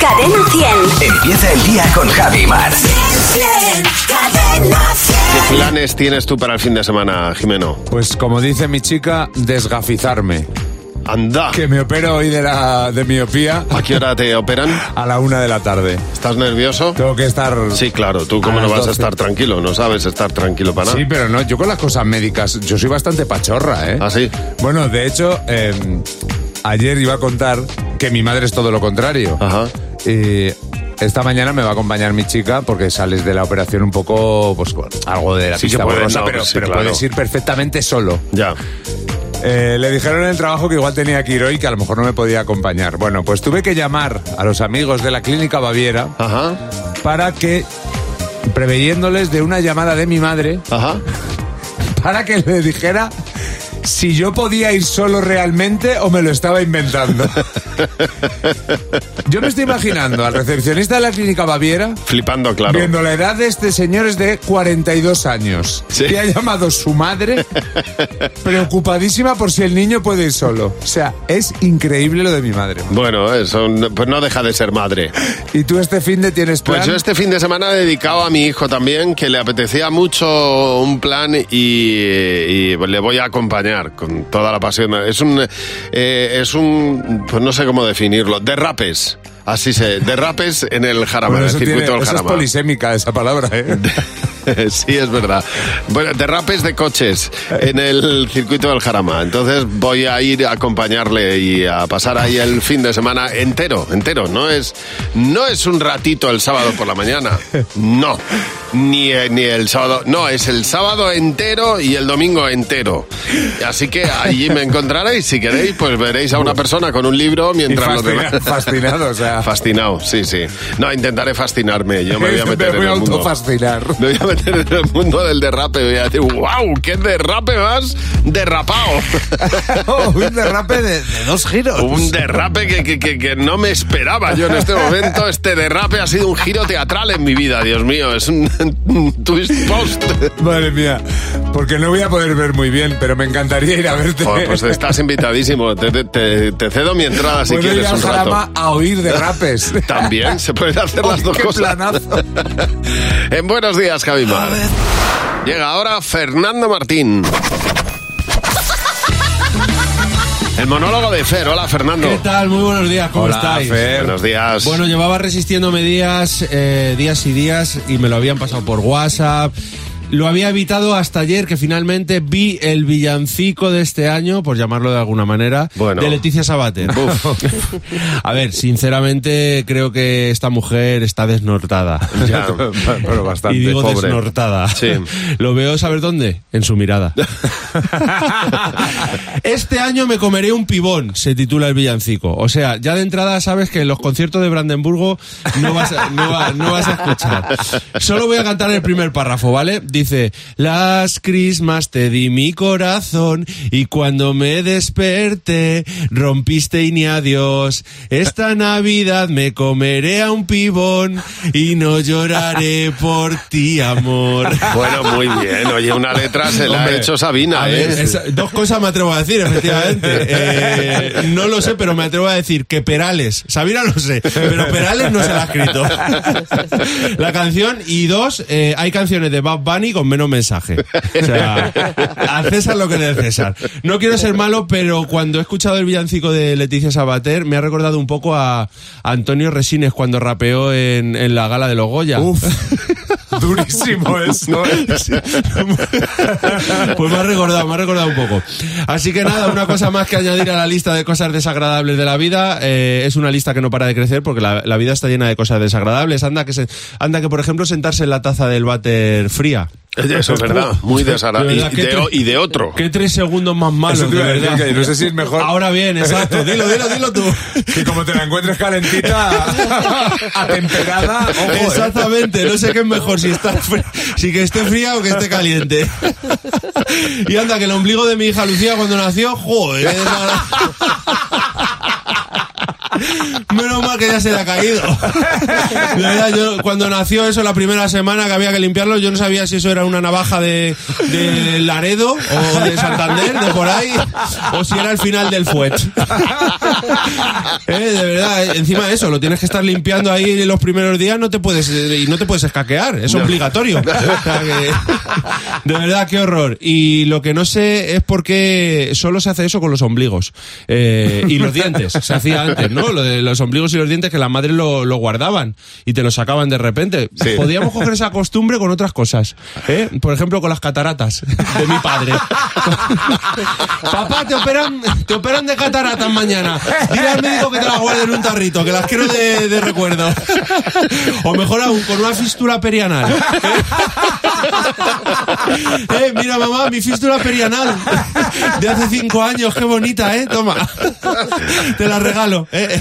Cadena 100. Empieza el día con Javi Mar. Cadena 100. ¿Qué planes tienes tú para el fin de semana, Jimeno? Pues como dice mi chica, desgafizarme. Anda. Que me opero hoy de la de miopía ¿A qué hora te operan? a la una de la tarde. ¿Estás nervioso? Tengo que estar... Sí, claro. ¿Tú cómo A no vas a 12. estar tranquilo? No sabes estar tranquilo para nada. Sí, pero no, yo con las cosas médicas, yo soy bastante pachorra, ¿eh? ¿Ah, sí? Bueno, de hecho, eh, ayer iba a contar que mi madre es todo lo contrario. Ajá. Y esta mañana me va a acompañar mi chica porque sales de la operación un poco, pues, con algo de la Sí, pista que puedes, borrosa, no, pero, sí, pero claro. puedes ir perfectamente solo. Ya. Eh, le dijeron en el trabajo que igual tenía que ir hoy, que a lo mejor no me podía acompañar. Bueno, pues tuve que llamar a los amigos de la clínica Baviera Ajá. para que, preveyéndoles de una llamada de mi madre, Ajá. para que le dijera si yo podía ir solo realmente o me lo estaba inventando. Yo me estoy imaginando al recepcionista de la clínica Baviera Flipando, claro. viendo la edad de este señor es de 42 años. Sí. Que ha llamado su madre preocupadísima por si el niño puede ir solo. O sea, es increíble lo de mi madre. Bueno, eso no- pues no deja de ser madre. ¿Y tú este fin de tienes plan? Pues yo este fin de semana he dedicado a mi hijo también, que le apetecía mucho un plan y, y le voy a acompañar con toda la pasión. Es un, eh, es un, pues no sé cómo definirlo, derrapes. Así se, derrapes en el Jarama, Bueno, en el circuito tiene- del eso es Jarama. polisémica esa palabra, ¿eh? sí, es verdad. Bueno, derrapes de coches en el circuito del Jarama. Entonces voy a ir a acompañarle y a pasar ahí el fin de semana entero, entero. No es, no es un ratito el sábado por la mañana. No. Ni, eh, ni el sábado. No, es el sábado entero y el domingo entero. Así que allí me encontraréis. Si queréis, pues veréis a una persona con un libro Y mientras los fascina- demás. fascinado, o sea. Fascinado, sí, sí. No, intentaré fascinarme. Yo me voy a meter voy en el mundo. autofascinar. Me voy a meter en el mundo del derrape. Voy a decir, wow, qué derrape más derrapado. Oh, un derrape de, de dos giros. Un derrape que, que- que- que no me esperaba yo en este momento. Este derrape ha sido un giro teatral en mi vida, Dios mío. Es un twist post. Madre mía, porque no voy a poder ver muy bien, pero me encantaría ir a verte. Joder, pues estás invitadísimo. Te, te- te- te cedo mi entrada si Puedo ir quieres al un rato. A oír derrapes. También se pueden hacer las dos qué cosas. planazo. en Buenos Días, Javi Mar. Llega ahora Fernando Martín. El monólogo de Fer. Hola, Fernando. ¿Qué tal? Muy buenos días, ¿cómo Hola, estáis? Fer. Buenos días. Bueno, llevaba resistiéndome días, eh, días y días y me lo habían pasado por WhatsApp. Lo había evitado hasta ayer que finalmente vi el villancico de este año, por llamarlo de alguna manera, Bueno. de Leticia Sabater. A ver, sinceramente creo que esta mujer está desnortada. Ya. Bueno, bastante. y digo pobre. desnortada. Sí. Lo veo, ¿saber dónde? En su mirada. este año me comeré un pibón, se titula el villancico. O sea, ya de entrada sabes que en los conciertos de Brandenburgo no vas no vas a escuchar. Solo voy a cantar el primer párrafo, ¿vale? Dice, las crismas te di mi corazón y cuando me desperté rompiste y ni adiós. Esta Navidad me comeré a un pibón y no lloraré por ti, amor. Bueno, muy bien. Oye, una letra se la ha hecho Sabina, A ¿eh? ver, esa- dos cosas me atrevo a decir, efectivamente. Eh, no lo sé, pero me atrevo a decir que Perales, Sabina lo sé, pero Perales no se la ha escrito. La canción, y dos, eh, hay canciones de Bad Bunny con menos mensaje. O sea, a César lo que es César. No quiero ser malo, pero cuando he escuchado el villancico de Leticia Sabater, me ha recordado un poco a, Antonio Resines cuando rapeó en, en la gala de los Goya. Uf, durísimo eso. Pues me ha recordado, me ha recordado un poco. Así que nada, una cosa más que añadir a la lista de cosas desagradables de la vida. eh, es una lista que no para de crecer porque la, la vida está llena de cosas desagradables. Anda que, se, anda que, por ejemplo, sentarse en la taza del váter fría. Eso es verdad. Muy desagradable. De Y, ¿qué de, tre- y de otro. ¿Qué tres segundos más malos, de verdad? que no sé si es mejor. Ahora bien, exacto. Dilo, dilo, dilo tú. Que como te la encuentres calentita, atemperada, ojo, ¿eh? Exactamente, no sé qué es mejor, si está si que esté fría o que esté caliente. Y anda, que el ombligo de mi hija Lucía cuando nació, joder. qué desagradable. menos mal que ya se le ha caído. De verdad, yo cuando nació eso la primera semana que había que limpiarlo, yo no sabía si eso era una navaja de, de Laredo o de Santander, de por ahí, o si era el final del fuet. Eh, de verdad, eh, encima de eso, lo tienes que estar limpiando ahí los primeros días, no te puedes eh, y no te puedes escaquear, es obligatorio. O sea que- de verdad, qué horror. Y lo que no sé es por qué solo se hace eso con los ombligos Eh, y los dientes. Se hacía antes, ¿no? Lo de los ombligos y los dientes que las madres lo, lo guardaban y te lo sacaban de repente. Sí. Podríamos coger esa costumbre con otras cosas. ¿eh? Por ejemplo, con las cataratas de mi padre. Papá, te operan, te operan de cataratas mañana. Dile al médico que te las guarde en un tarrito, que las quiero de, de recuerdo. O mejor aún, con una fístula perianal. Eh, mira, mamá, mi fístula perianal de hace cinco años, qué bonita, ¿eh? Toma, te la regalo. ¿eh?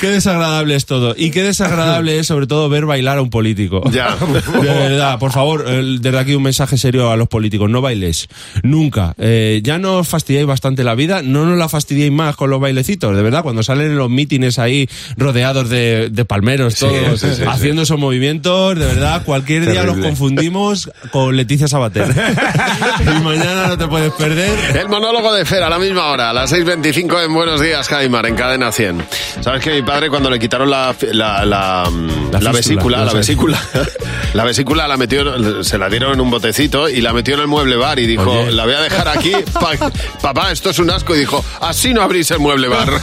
Qué desagradable es todo. Y qué desagradable es, sobre todo, ver bailar a un político. Ya. De verdad, por favor, desde aquí un mensaje serio a los políticos. No bailes. Nunca. Eh, ya no os fastidiáis bastante la vida, no nos la fastidiéis más con los bailecitos. De verdad, cuando salen en los mítines ahí rodeados de, de palmeros todos, sí, sí, haciendo esos movimientos, de verdad, cualquier día los confundimos con Leticia Sabater. y mañana no te puedes perder. El monólogo de Fer a la misma hora, a las 6.25 en Buenos Días, Caimar, en Cadena 100. ¿Sabes que mi padre cuando le quitaron la, la, la, vesícula, la vesícula, la vesícula la metió, se la dieron en un botecito y la metió en el mueble bar y dijo, Oye. la voy a dejar aquí, pa- papá, esto es un asco. Y dijo, así no abrís el mueble bar.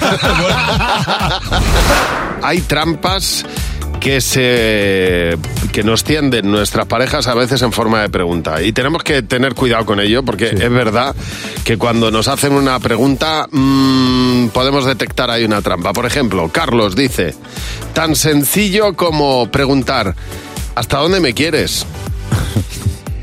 Hay trampas que se que nos tienden nuestras parejas a veces en forma de pregunta y tenemos que tener cuidado con ello porque es verdad que cuando nos hacen una pregunta mm, podemos detectar ahí una trampa. Por ejemplo, Carlos dice tan sencillo como preguntar ¿hasta dónde me quieres?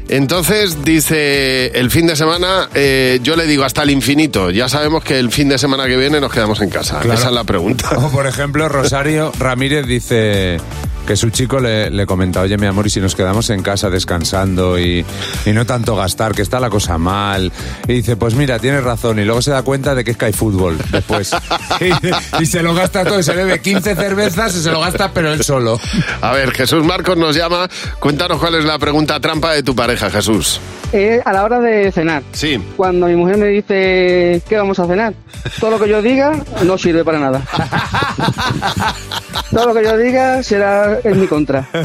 Entonces dice, el fin de semana eh, yo le digo hasta el infinito. Ya sabemos que el fin de semana que viene nos quedamos en casa. Claro. Esa es la pregunta. O por ejemplo, Rosario Ramírez dice que su chico le, le comenta, oye mi amor, y si nos quedamos en casa descansando y, y no tanto gastar, que está la cosa mal. Y dice, pues mira, tienes razón. Y luego se da cuenta de que es que hay fútbol después. y, y se lo gasta todo, y se bebe 15 cervezas y se lo gasta, pero él solo. A ver, Jesús Marcos nos llama. Cuéntanos cuál es la pregunta trampa de tu pareja, Jesús. Eh, a la hora de cenar. Sí. Cuando mi mujer me dice, ¿qué vamos a cenar? Todo lo que yo diga no sirve para nada. Todo lo que yo diga será en mi contra.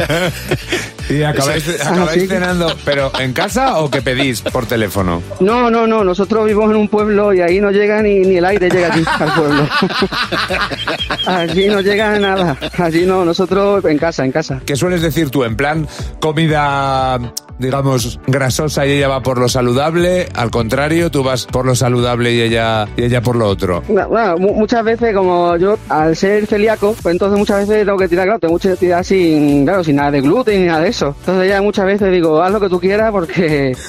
Y acabáis, acabáis cenando, pero ¿en casa o que pedís por teléfono? No, no, no, nosotros vivimos en un pueblo y ahí no llega ni, ni el aire llega aquí al pueblo. allí no llega nada. Allí no, nosotros en casa, en casa. ¿Qué sueles decir tú? ¿En plan comida, digamos, grasosa y ella va por lo saludable? Al contrario, tú vas por lo saludable y ella, y ella por lo otro. Bueno, bueno, mu- muchas veces como yo al ser celíaco, pues entonces muchas veces tengo que tirar, claro, tengo mucha tirar sin, claro, sin nada de gluten ni nada de eso. Entonces ya muchas veces digo, haz lo que tú quieras porque...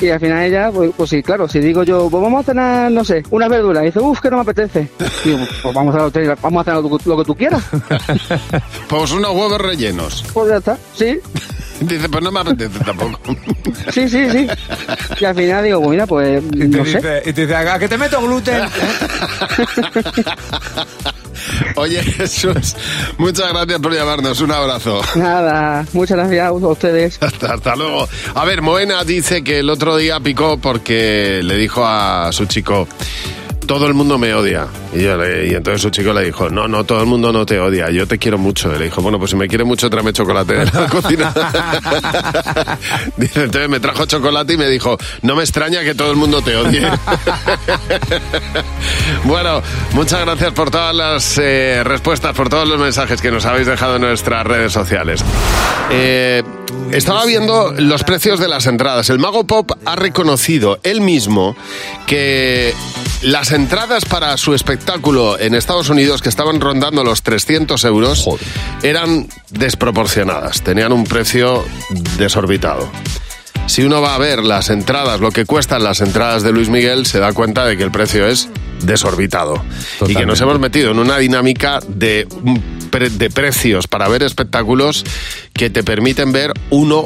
Y al final ella, pues, pues sí, claro, si digo yo, pues vamos a cenar, no sé, unas verduras, y dice, uff, que no me apetece. Digo, pues vamos a, hacer- vamos a cenar lo, que- lo que tú quieras. Pues unos huevos rellenos. Pues ya está, sí, Dice, pues no me apetece tampoco. sí, sí, sí. Y al final digo, pues mira, pues Y te, no sé. dice, y te dice, "¿A que te meto gluten. Oye, Jesús, muchas gracias por llamarnos. Un abrazo. Nada, muchas gracias a ustedes. Hasta, hasta luego. A ver, Moena dice que el otro día picó porque le dijo a su chico, todo el mundo me odia. Y, yo le- y entonces su chico le dijo, no, no, todo el mundo no te odia, yo te quiero mucho. Y le dijo, bueno, pues si me quiere mucho, tráeme chocolate de la cocina. dice, entonces me trajo chocolate y me dijo, no me extraña que todo el mundo te odie. bueno, muchas gracias por todas las eh, respuestas, por todos los mensajes que nos habéis dejado en nuestras redes sociales. Eh, estaba viendo los precios de las entradas. El Mago Pop ha reconocido él mismo que las entradas para su espectáculo en Estados Unidos, que estaban rondando los 300 euros, eran desproporcionadas. Tenían un precio desorbitado. Si uno va a ver las entradas, lo que cuestan las entradas de Luis Miguel, se da cuenta de que el precio es desorbitado. Y que nos hemos metido en una dinámica de, precios para ver espectáculos que te permiten ver uno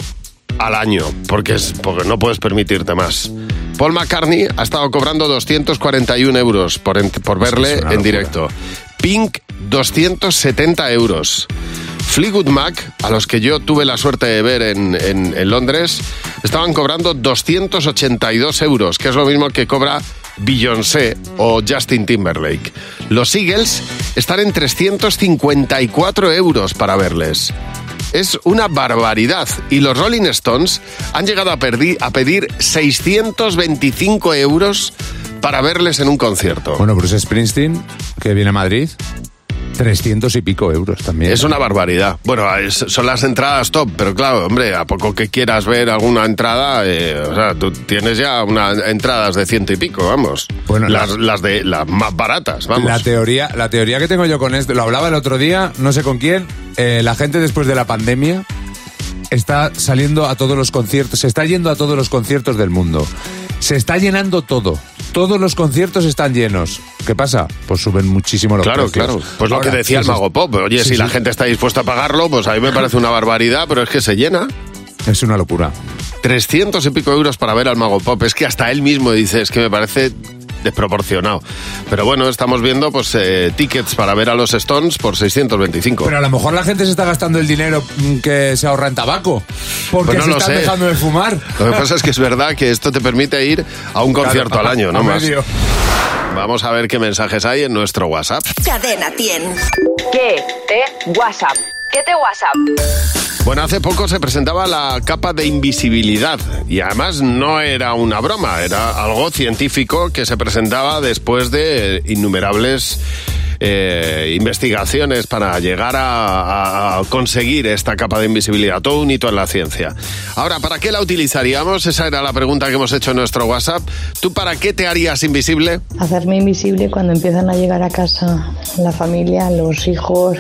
al año, porque, es, porque no puedes permitirte más. Paul McCartney ha estado cobrando 241 euros por, en- por verle en directo. Pink 270 euros. Fleetwood Mac, a los que yo tuve la suerte de ver en, en- en Londres, estaban cobrando 282 euros, que es lo mismo que cobra Beyoncé o Justin Timberlake. Los Eagles están en 354 euros para verles. Es una barbaridad. Y los Rolling Stones han llegado a, pedir 625 euros para verles en un concierto. Bueno, Bruce Springsteen, que viene a Madrid, 300 y pico euros también. Es una barbaridad. Bueno, es- son las entradas top, pero claro, hombre, a poco que quieras ver alguna entrada, eh, o sea, tú tienes ya unas entradas de ciento y pico, vamos. Bueno, las, la- las de las más baratas, vamos. La teoría, la teoría que tengo yo con esto, lo hablaba el otro día, no sé con quién, eh, la gente después de la pandemia está saliendo a todos los conciertos, se está yendo a todos los conciertos del mundo. Se está llenando todo. Todos los conciertos están llenos. ¿Qué pasa? Pues suben muchísimo los Claro, precios. claro. Pues lo que decía el. Mago Pop. Oye, Sí, si la gente está dispuesta a pagarlo, pues a mí me parece una barbaridad, pero es que se llena. Es una locura. 300 y pico euros para ver al Mago Pop. Es que hasta él mismo dice, es que me parece desproporcionado. Pero bueno, estamos viendo pues eh, tickets para ver a los Stones por 625. Pero a lo mejor la gente se está gastando el dinero mm, que se ahorra en tabaco. Porque Pues no se lo están sé. dejando de fumar. Lo que pasa es que es verdad que esto te permite ir a un concierto Claro, al año, no a más. medio. Vamos a ver qué mensajes hay en nuestro WhatsApp. Cadena 100. ¿Qué te WhatsApp? ¿Qué te WhatsApp? Bueno, hace poco se presentaba la capa de invisibilidad y además no era una broma, era algo científico que se presentaba después de innumerables eh, investigaciones para llegar a, a conseguir esta capa de invisibilidad, todo un hito en la ciencia. Ahora, ¿para qué la utilizaríamos? Esa era la pregunta que hemos hecho en nuestro WhatsApp. ¿Tú para qué te harías invisible? Hacerme invisible cuando empiezan a llegar a casa la familia, los hijos.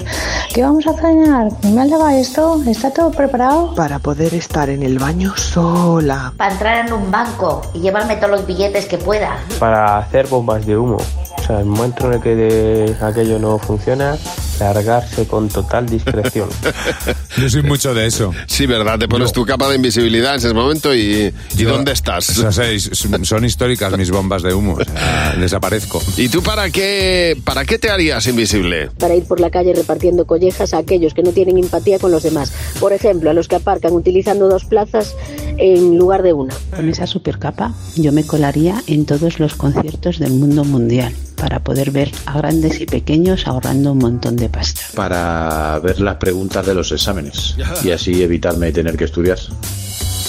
¿Qué vamos a cenar? ¿Me has llevado esto? ¿Está todo preparado? para poder estar en el baño sola. para entrar en un banco y llevarme todos los billetes que pueda. para hacer bombas de humo. O sea, el momento en el que de- aquello no funciona, largarse con total discreción. Yo soy mucho de eso. Sí, ¿verdad? Te pones tu capa de invisibilidad en ese momento y, ¿y Yo- dónde estás? O sea, seis- son históricas mis bombas de humo. O sea, desaparezco. ¿Y tú para qué, para qué te harías invisible? Para ir por la calle repartiendo collejas a aquellos que no tienen empatía con los demás. Por ejemplo, a los que aparcan utilizando dos plazas en lugar de una. Con esa supercapa yo me colaría en todos los conciertos del mundo mundial para poder ver a grandes y pequeños ahorrando un montón de pasta. para ver las preguntas de los exámenes y así evitarme tener que estudiar.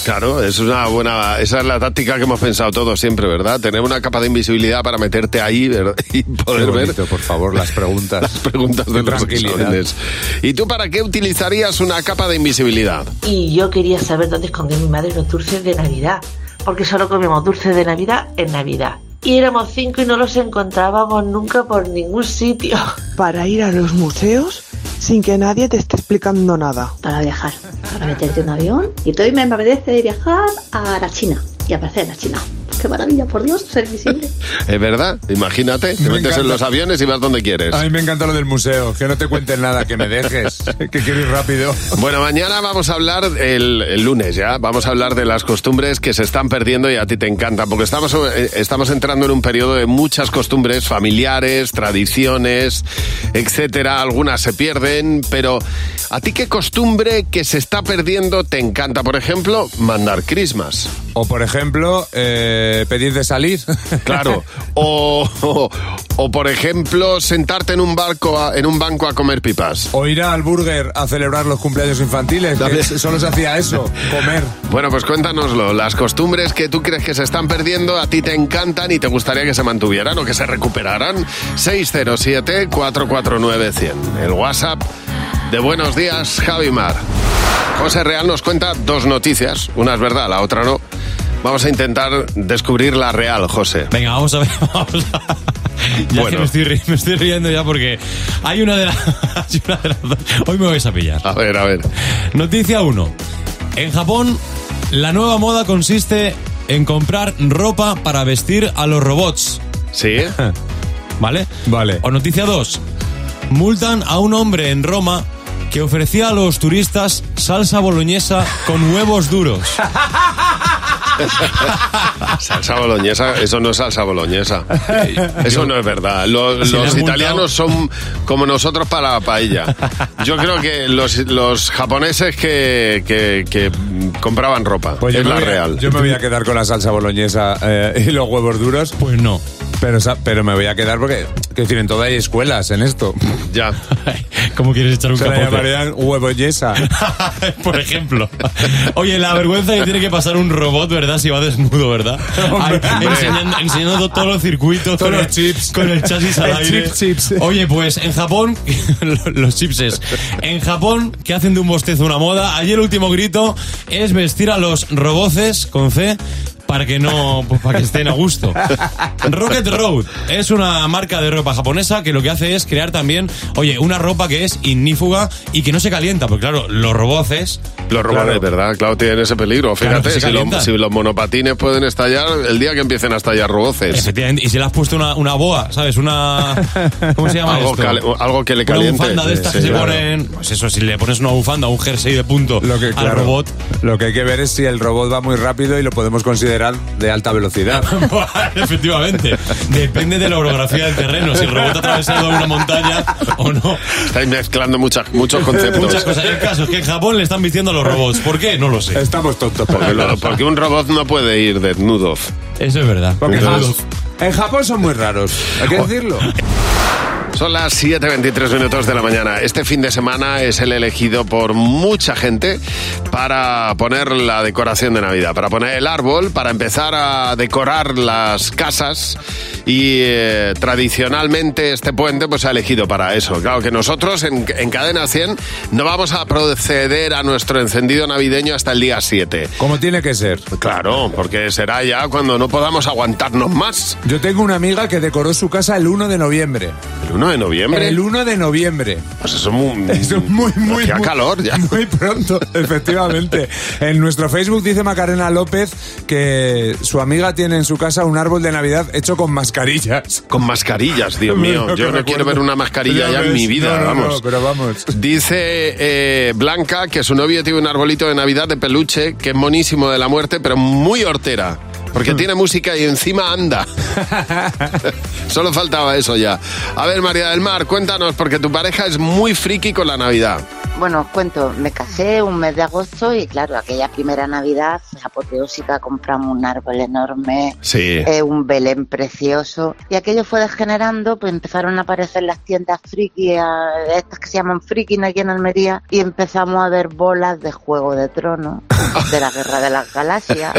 Claro, es una buena, esa es la táctica que hemos pensado todos siempre, ¿verdad? Tener una capa de invisibilidad para meterte ahí ¿verdad? y Qué poder ver por favor, las preguntas. las preguntas de los exámenes. ¿Y tú para qué utilizarías una capa de invisibilidad? Y yo quería saber dónde escondió mi madre los dulces de Navidad, porque solo comemos dulces de Navidad en Navidad. Y éramos cinco y no los encontrábamos nunca por ningún sitio. Para ir a los museos sin que nadie te esté explicando nada. Para viajar, para meterte en un avión. Y todo me apetece viajar a la China y aparecer en la China. Qué maravilla, por Dios, ser invisible. ¿Es verdad? Imagínate, te Me metes encanta. en los aviones y vas donde quieres. A mí me encanta lo del museo. Que no te cuenten nada, que me dejes. Que quiero ir rápido. Bueno, mañana vamos a hablar, el, el lunes ya, vamos a hablar de las costumbres que se están perdiendo y a ti te encantan, porque estamos, eh, estamos entrando en un periodo de muchas costumbres familiares, tradiciones, etcétera. Algunas se pierden, pero ¿a ti qué costumbre que se está perdiendo te encanta? Por ejemplo, mandar Christmas. O, por ejemplo, eh, pedir de salir. Claro. O, o, o, por ejemplo, sentarte en un barco a- en un banco a comer pipas. O ir al burger a celebrar los cumpleaños infantiles. Que solo se hacía eso, comer. Bueno, pues cuéntanoslo. Las costumbres que tú crees que se están perdiendo, a ti te encantan y te gustaría que se mantuvieran o que se recuperaran. 607-449-100. El WhatsApp de Buenos Días, Javi Mar. José Real nos cuenta dos noticias. Una es verdad, la otra no. Vamos a intentar descubrir la real, José. Venga, vamos a ver. Vamos a... Ya Bueno. que me estoy, ri- me estoy riendo ya porque hay una de, las hay una de las dos. Hoy me vais a pillar. A ver, a ver. Noticia 1. En Japón, la nueva moda consiste en comprar ropa para vestir a los robots. ¿Sí? ¿Vale? Vale. O noticia 2. Multan a un hombre en Roma que ofrecía a los turistas salsa boloñesa con huevos duros. Salsa boloñesa, eso no es salsa boloñesa. Eso no es verdad. Los, italianos son como nosotros para la paella. Yo creo que los, los japoneses que, que- que compraban ropa. Pues yo es me la voy a- real. yo me voy a quedar con la salsa boloñesa eh, y los huevos duros. Pues no. Pero, pero me voy a quedar porque, que decir, en todo hay escuelas en esto. Ya. ¿Cómo quieres echar un Se la capote? llamarían huevoyesa. Por ejemplo. Oye, la vergüenza que tiene que pasar un robot, ¿verdad? Si va desnudo, ¿verdad? Ay, enseñando, enseñando todos los circuitos Todos con, los el, chips. con el chasis al El aire. chip, chips. Oye, pues en Japón, los chipses. En Japón, que hacen de un bostezo una moda, ayer el último grito es vestir a los roboces con C para que no pues, para que estén a gusto. Rocket Road es una marca de ropa japonesa que lo que hace es crear también, oye, una ropa que es ignífuga y que no se calienta, porque claro, los roboces Los robots, ¿verdad? Claro, tienen ese peligro. Claro, Fíjate, si, los, si los monopatines pueden estallar, el día que empiecen a estallar roboces. Efectivamente, y si le has puesto una, una boa, ¿sabes? Una. ¿Cómo se llama Algo, esto? algo que le Una caliente. bufanda de estas Sí, que se claro. ponen. Pues eso, si le pones una bufanda, un jersey de punto Lo que, al claro, robot. Lo que hay que ver es si el robot va muy rápido y lo podemos considerar de alta velocidad. Efectivamente. Depende de la orografía del terreno. Si el robot ha atravesado una montaña o no. Estáis mezclando muchas, muchos conceptos. Muchas cosas. El caso es que en Japón le están vistiendo a los robots. ¿Por qué? No lo sé. Estamos tontos. Porque, lo- porque un robot no puede ir desnudo. Eso es verdad. Porque en Japón son muy raros, hay que decirlo. Son las 7.23 minutos de la mañana. Este fin de semana es el elegido por mucha gente para poner la decoración de Navidad, para poner el árbol, para empezar a decorar las casas y eh, tradicionalmente este puente pues se ha elegido para eso. Claro que nosotros en, en Cadena 100 no vamos a proceder a nuestro encendido navideño hasta el día 7. Como tiene que ser. Claro, porque será ya cuando no podamos aguantarnos más. Yo tengo una amiga que decoró su casa el 1 de noviembre. ¿El 1 de noviembre? El 1 de noviembre. Pues eso es muy... Eso es muy, muy, Hacía muy- calor ya. Muy pronto, efectivamente. En nuestro Facebook dice Macarena López que su amiga tiene en su casa un árbol de Navidad hecho con mascarillas. Con mascarillas, Dios mío. Yo no recuerdo. quiero ver una mascarilla Ya ya en mi vida, No, no, vamos. no, pero vamos. Dice eh, Blanca que su novio tiene un arbolito de Navidad de peluche que es monísimo de la muerte, pero muy hortera. Porque Hmm. tiene música y encima anda. Solo faltaba eso ya. A ver, María del Mar, cuéntanos, porque tu pareja es muy friki con la Navidad. Bueno, os cuento, me casé un mes de agosto y claro, aquella primera Navidad apoteósica, compramos un árbol enorme, Sí. eh, un Belén precioso y aquello fue degenerando, pues empezaron a aparecer las tiendas friki, eh, estas que se llaman friki aquí en Almería y empezamos a ver bolas de Juego de Tronos, de la Guerra de las Galaxias,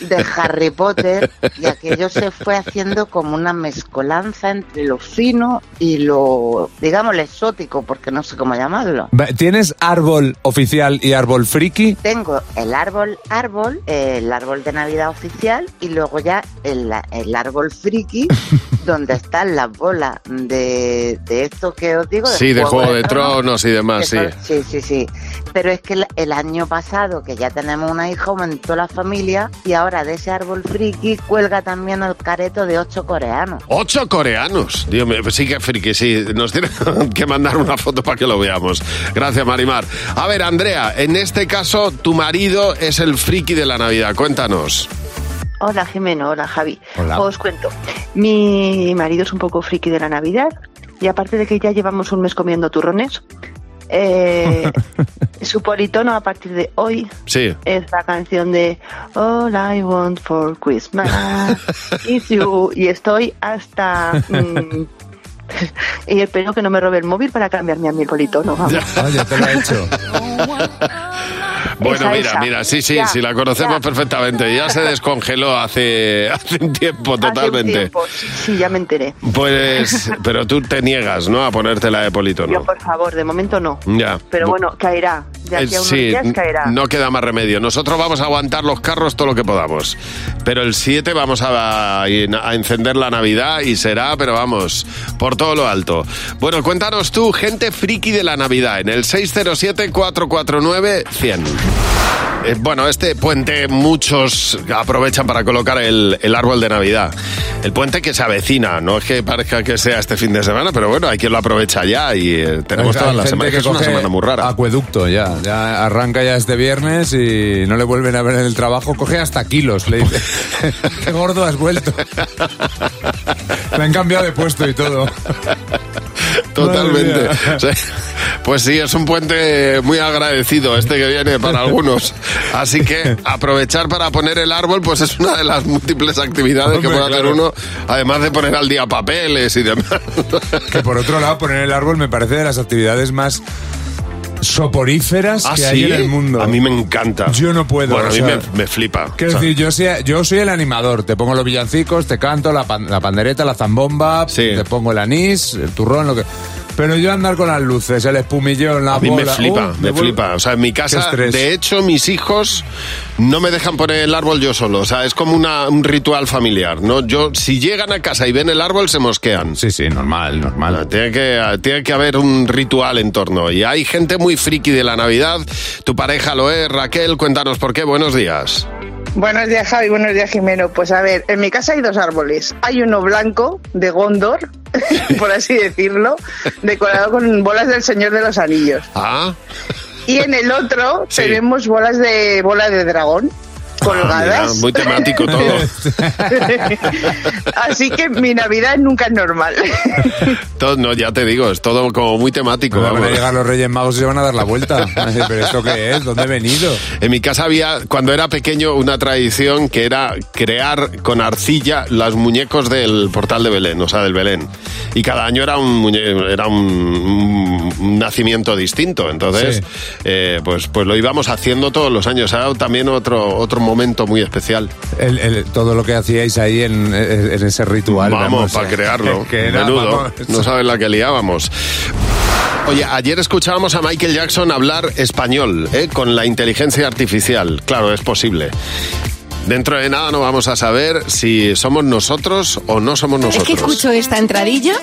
de Harry Potter y aquello se fue haciendo como una mezcolanza entre lo fino y lo, digamos, lo exótico, porque no sé cómo llamarlo. ¿Tienes árbol oficial y árbol friki? Tengo el árbol árbol, el árbol de Navidad oficial y luego ya el, el árbol friki donde están las bolas de, de esto que os digo. Sí, de Juego de Tronos y demás, sí. son- sí, sí, sí. Pero es que el, el año pasado, que ya tenemos una hija, aumentó la familia y ahora de ese árbol friki cuelga también el careto de ocho coreanos. Ocho coreanos. Dios mío, pues sí que friki, sí. Nos tiene que mandar una foto para que lo veamos. Gracias, Marimar. A ver, Andrea, en este caso, tu marido es el friki de la Navidad. Cuéntanos. Hola Jimeno, hola Javi. Hola. Os cuento. Mi marido es un poco friki de la Navidad y aparte de que ya llevamos un mes comiendo turrones, eh, su politono a partir de hoy Sí. es la canción de All I Want for Christmas is you y estoy hasta... mm, y espero que no me robe el móvil para cambiarme a mi politono. vamos. Oye, te lo he hecho. Bueno, Esa, mira, esa. mira, sí, sí, Ya, sí, la conocemos ya. perfectamente. Ya se descongeló hace, hace un tiempo Hace un totalmente. tiempo, sí, sí, ya me enteré. Pues, pero tú te niegas, ¿no? A ponértela de Yo, politono. por favor, de momento no. Ya. Pero bueno, caerá. De aquí a Eh, unos sí, días caerá. no queda más remedio. Nosotros vamos a aguantar los carros todo lo que podamos. Pero el 7 vamos a, a encender la Navidad y será, pero vamos, por todo lo alto. Bueno, cuéntanos tú, gente friki de la Navidad, en el 607-449-100. Eh, bueno, este puente muchos aprovechan para colocar el, el árbol de Navidad. El puente que se avecina, no es que parezca que sea este fin de semana, pero bueno, hay quien lo aprovecha ya y eh, tenemos las gente semanas, que es una semana muy rara. Acueducto ya. Ya arranca ya este viernes y no le vuelven a ver en el trabajo. Coge hasta kilos, le dice. Qué gordo has vuelto. Me han cambiado de puesto y todo. Totalmente. O sea, Pues sí, es un puente muy agradecido este que viene para algunos. Así que aprovechar para poner el árbol, pues es una de las múltiples actividades que puede hacer uno, además de poner al día papeles y demás. Que por otro lado, poner el árbol me parece de las actividades más soporíferas Ah, que hay ¿sí? en el mundo. A mí me encanta. Yo no puedo. Bueno, a mí me, me flipa. Quiero O sea, decir, yo soy, yo soy el animador. Te pongo los villancicos, te canto la, pan- la pandereta, la zambomba, te pongo el anís, el turrón, lo que. Pero yo andar con las luces, el espumillón, la A mí me bola, flipa, uh, me vuelve- flipa. O sea, en mi casa, de hecho, mis hijos no me dejan poner el árbol yo solo. O sea, es como una- un ritual familiar, ¿no? Yo, si llegan a casa y ven el árbol, se mosquean. Sí, sí, normal, normal. Tiene que, tiene que haber un ritual en torno. Y hay gente muy friki de la Navidad. Tu pareja lo es, Raquel. Cuéntanos por qué. Buenos días. Buenos días, Javi. Buenos días, Jimeno. Pues a ver, en mi casa hay dos árboles. Hay uno blanco de Gondor, por así decirlo, decorado con bolas del Señor de los Anillos. Ah, Y en el otro Sí. tenemos bolas de bola de dragón Ah, mira, colgadas. muy temático todo. Así que mi Navidad nunca es normal. Todo- No, ya te digo, es todo como muy temático. Van a llegar los Reyes Magos y se van a dar la vuelta. ¿Pero esto qué es? ¿Dónde he venido? En mi casa había, cuando era pequeño, una tradición que era crear con arcilla los muñecos del portal de Belén, o sea, del Belén. Y cada año era un, muñe- era un, un- un nacimiento distinto. Entonces, Sí. eh, pues, pues lo íbamos haciendo todos los años. Era también otro, otro momento muy especial. El- el- todo lo que hacíais ahí en, en ese ritual. Vamos, para eh, crearlo. que era, Menudo. vamos. No sabes la que liábamos. Oye, ayer escuchábamos a Michael Jackson hablar español, ¿eh? con la inteligencia artificial. Claro, es posible. Dentro de nada no vamos a saber si somos nosotros o no somos Es nosotros. que escucho esta entradilla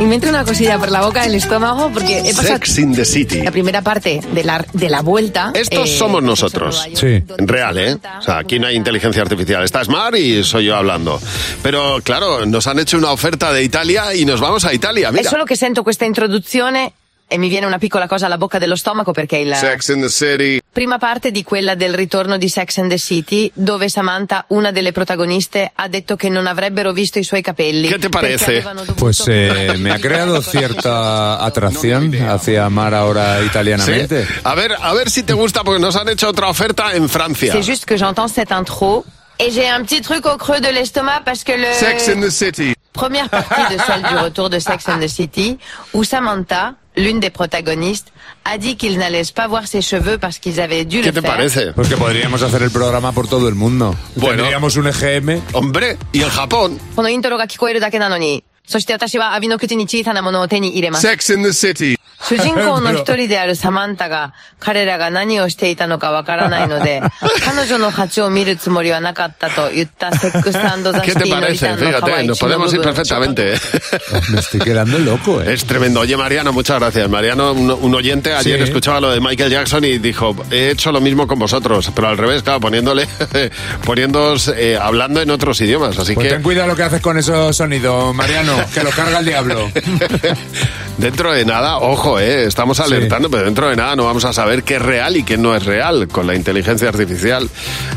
y me entra una cosilla por la boca del estómago porque he pasado Sex in the City. la primera parte de la, de la vuelta. Estos eh, somos nosotros. Sí. Real, ¿eh? O sea, aquí no hay inteligencia artificial. Está Smart y soy yo hablando. Pero claro, nos han hecho una oferta de Italia y nos vamos a Italia. È Mira. solo che sento questa introduzione e mi viene una piccola cosa alla bocca dello stomaco perché la Sex in the City. prima parte di quella del ritorno di Sex and the City, dove Samantha, una delle protagoniste, ha detto che non avrebbero visto i suoi capelli. ¿Qué te parece? Pues eh, me ha creado cierta atracción hacia amar ahora italianamente. Sí. A ver, a ver si te gusta porque nos han hecho otra oferta en Francia. C'est juste que j'entends cette intro et j'ai un petit truc au creux de l'estomac parce que le... Sex in the City. Première partie de celle du retour de Sex and the City, où Samantha, l'une des protagonistes, a dit qu'ils n'allaient pas voir ses cheveux parce qu'ils avaient dû ¿Qué le te faire. parece? Pues que podríamos hacer el programa por todo el mundo. Bueno. Tendríamos un EGM. Hombre, y en Japón. このイントロが聞こえるだけなのに、そして私は網の口に小さなものを手に入れます。 Sex in the City. 主人公の一人であるサマンタが、彼らが何をしていたのかわからないので、彼女の鉢を見るつもりはなかったと言ったセックスザ ¿Qué シテ te ィのリ parece? ターンの可 Fíjate, 愛い nos 血の podemos 部 ir 分。 perfectamente. Me estoy quedando loco, ¿eh? Es tremendo. Oye, Mariano, muchas gracias. Mariano, un, un oyente, ayer Sí. escuchaba lo de Michael Jackson y dijo, he hecho lo mismo con vosotros, pero al revés, claro, poniéndole, poniéndoos, eh, hablando en otros idiomas. Así Pues que ten cuidado lo que haces con esos sonidos, Mariano, que lo carga el diablo. dentro de nada, ojo, eh, Estamos alertando, pero dentro de nada no vamos a saber qué es real y qué no es real con la inteligencia artificial.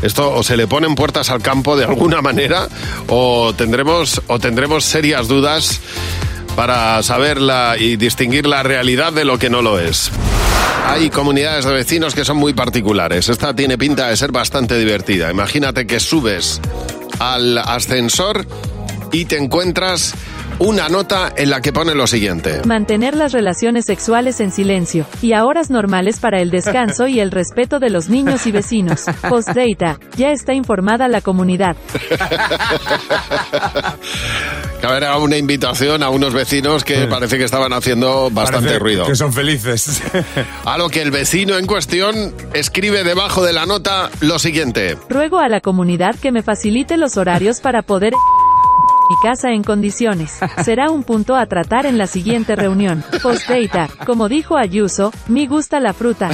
Esto o se le ponen puertas al campo de alguna manera o tendremos, o tendremos serias dudas para saber la- y distinguir la realidad de lo que no lo es. Hay comunidades de vecinos que son muy particulares. Esta tiene pinta de ser bastante divertida. Imagínate que subes al ascensor y te encuentras una nota en la que pone lo siguiente. Mantener las relaciones sexuales en silencio y a horas normales para el descanso y el respeto de los niños y vecinos. Postdata. Ya está informada la comunidad. Que era una invitación a unos vecinos que parece que estaban haciendo bastante Parece ruido. Que son felices. A lo que el vecino en cuestión escribe debajo de la nota lo siguiente. Ruego a la comunidad que me facilite los horarios para poder mi casa en condiciones. Será un punto a tratar en la siguiente reunión. Postdata. Como dijo Ayuso, me gusta la fruta.